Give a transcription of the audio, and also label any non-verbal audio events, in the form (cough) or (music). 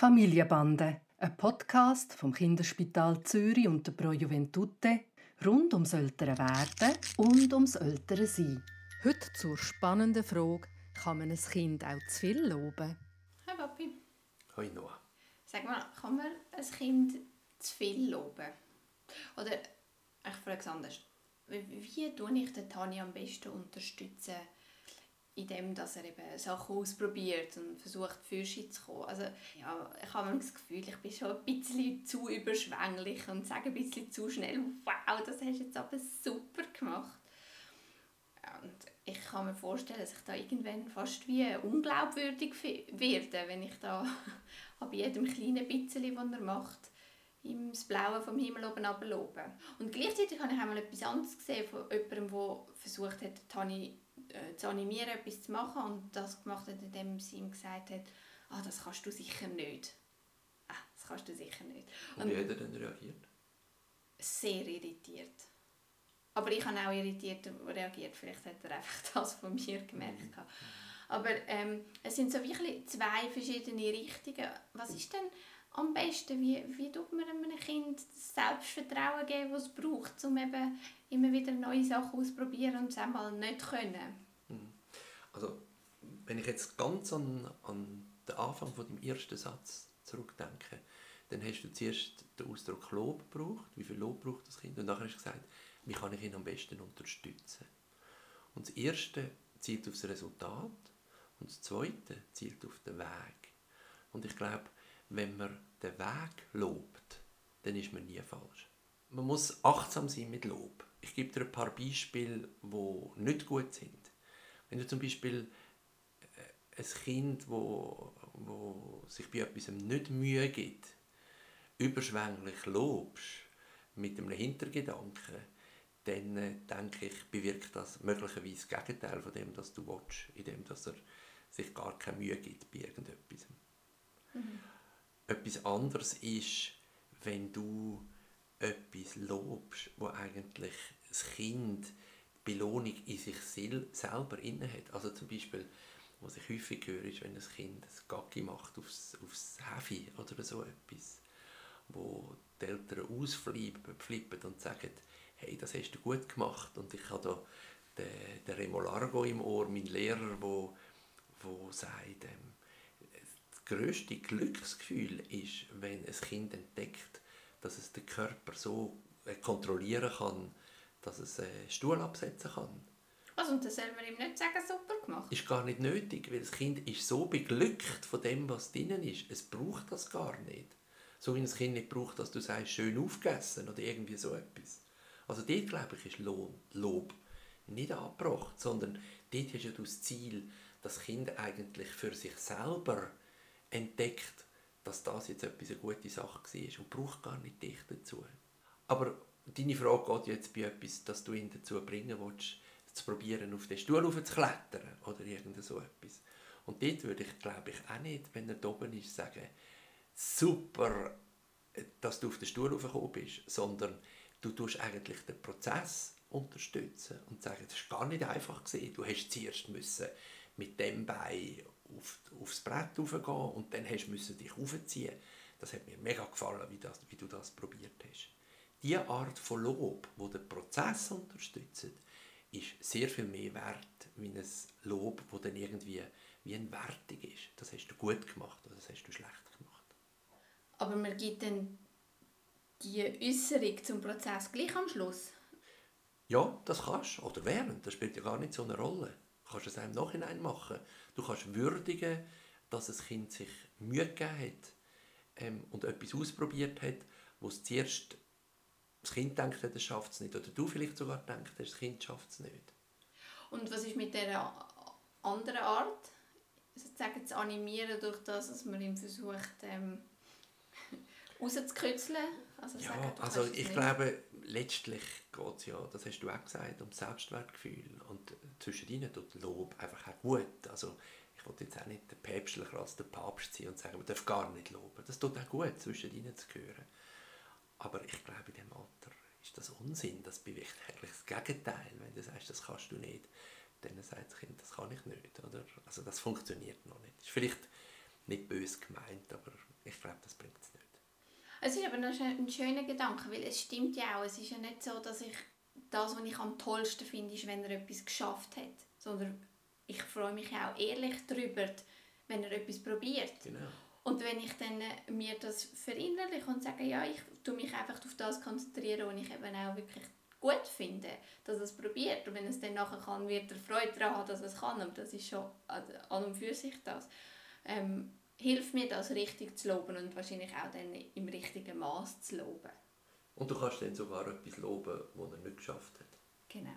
Familienbande, ein Podcast vom Kinderspital Zürich und der Pro Juventute rund ums ältere Werden und ums ältere Sein. Heute zur spannenden Frage, kann man ein Kind auch zu viel loben? Hi Papi. Hoi Noah. Sag mal, kann man ein Kind zu viel loben? Oder, ich frage es anders. Wie, tue ich den Tani am besten unterstützen, indem dass er eben Sachen ausprobiert und versucht, für sich zu kommen? Also, ja, ich habe das Gefühl, ich bin schon ein bisschen zu überschwänglich und sage ein bisschen zu schnell, wow, das hast du jetzt aber super gemacht. Und ich kann mir vorstellen, dass ich da irgendwann fast wie unglaubwürdig werde, wenn ich da (laughs) bei jedem kleinen bisschen, was er macht, ihm das Blaue vom Himmel oben abloben. Und gleichzeitig habe ich einmal etwas anderes gesehen von jemandem, der versucht hat, Tani äh, zu animieren, etwas zu machen und das gemacht hat, indem sie ihm gesagt hat, ah, das kannst du sicher nicht. Ah, das kannst du sicher nicht. Und, und wie hat er dann reagiert? Sehr irritiert. Aber ich habe auch irritiert reagiert. Vielleicht hat er einfach (laughs) das von mir gemerkt. Mhm. Aber ähm, es sind so wirklich zwei verschiedene Richtungen. Was ist denn am besten? Wie, wie tut man einem Kind das Selbstvertrauen geben, das es braucht, um eben immer wieder neue Sachen auszuprobieren und es einmal nicht können? Mhm. Also, wenn ich jetzt ganz an, an den Anfang von dem ersten Satz zurückdenke, dann hast du zuerst den Ausdruck Lob gebraucht. Wie viel Lob braucht das Kind? Und nachher hast du gesagt, wie kann ich ihn am besten unterstützen. Und das Erste zielt auf das Resultat und das Zweite zielt auf den Weg. Und ich glaube, wenn man den Weg lobt, dann ist man nie falsch. Man muss achtsam sein mit Lob. Ich gebe dir ein paar Beispiele, die nicht gut sind. Wenn du zum Beispiel äh, ein Kind, wo, wo sich bei etwas nicht Mühe gibt, überschwänglich lobst, mit einem Hintergedanken, dann äh, denke ich, bewirkt das möglicherweise das Gegenteil von dem, was du willst, indem er sich gar keine Mühe gibt bei irgendetwas. Mhm. Etwas anderes ist, wenn du etwas lobst, wo eigentlich das Kind die Belohnung in sich selber inne hat. Also zum Beispiel, was ich häufig höre, ist, wenn ein Kind ein Gacki macht aufs, aufs Heavy oder so etwas, wo die Eltern ausflippen und sagen, hey, das hast du gut gemacht. Und ich habe da den, den Remo Largo im Ohr, mein Lehrer, wo, wo sagt, ähm, das grösste Glücksgefühl ist, wenn ein Kind entdeckt, dass es den Körper so äh, kontrollieren kann, dass es einen Stuhl absetzen kann. Also, und das soll man ihm nicht sagen, super gemacht? Ist gar nicht nötig, weil das Kind ist so beglückt von dem, was drinnen ist. Es braucht das gar nicht. So wie ein Kind nicht braucht, dass du sagst, schön aufgegessen oder irgendwie so etwas. Also dort, glaube ich, ist Lob nicht angebracht, sondern dort hast du das Ziel, dass das Kind eigentlich für sich selber entdeckt, dass das jetzt etwas eine gute Sache war und braucht gar nicht dich dazu. Aber deine Frage geht jetzt bei etwas, dass du ihn dazu bringen willst, zu probieren, auf den Stuhl zu klettern oder irgend so etwas. Und dort würde ich, glaube ich, auch nicht, wenn er da oben ist, sagen, super, dass du auf den Stuhl gekommen bist, sondern du tust eigentlich den Prozess unterstützen und sagen, das war gar nicht einfach gewesen. Du hast zuerst müssen mit dem Bein auf, aufs Brett raufgehen und dann hast du dich aufziehen. Das hat mir mega gefallen, wie, das, wie du das probiert hast. Diese Art von Lob, wo den Prozess unterstützt, ist sehr viel mehr wert wie ein Lob, wo dann irgendwie wie eine Wertung ist. Das hast du gut gemacht oder das hast du schlecht gemacht. Aber man gibt dann die Äußerung zum Prozess gleich am Schluss? Ja, das kannst du. Oder während. Das spielt ja gar nicht so eine Rolle. Du kannst es auch im Nachhinein machen. Du kannst würdigen, dass das Kind sich Mühe gegeben hat ähm, und etwas ausprobiert hat, wo es zuerst das Kind denkt, es schafft es nicht. Oder du vielleicht sogar denkst, das Kind schafft es nicht. Und was ist mit der anderen Art, sozusagen zu animieren, durch das, dass man ihm versucht, ähm, rauszukitzeln? Also, ja, sagen, also ich glaube, letztlich geht es ja, das hast du auch gesagt, um Selbstwertgefühl. Und zwischen ihnen tut Lob einfach auch gut. Also ich wollte jetzt auch nicht päpstlicher als der Papst sein und sagen, man darf gar nicht loben. Das tut auch gut, zwischen ihnen zu hören. Aber ich glaube, in diesem Alter ist das Unsinn. Das bewirkt eigentlich das Gegenteil. Wenn du sagst, das kannst du nicht, dann sagt das Kind, das kann ich nicht. Oder? Also das funktioniert noch nicht. Ist vielleicht nicht böse gemeint, aber ich glaube, das bringt es nicht. Es ist aber noch ein schöner Gedanke, weil es stimmt ja auch, es ist ja nicht so, dass ich das, was ich am tollsten finde, ist, wenn er etwas geschafft hat, sondern ich freue mich auch ehrlich darüber, wenn er etwas probiert. Genau. Und wenn ich dann äh, mir das verinnerliche und sage, ja, ich tue mich einfach auf das konzentrieren, was ich eben auch wirklich gut finde, dass er es probiert. Und wenn es dann nachher kann, wird er Freude daran haben, dass er es kann. Und das ist schon an und für sich das. Ähm, hilft mir das richtig zu loben und wahrscheinlich auch dann im richtigen Maß zu loben. Und du kannst dann sogar etwas loben, was er nicht geschafft hat. Genau.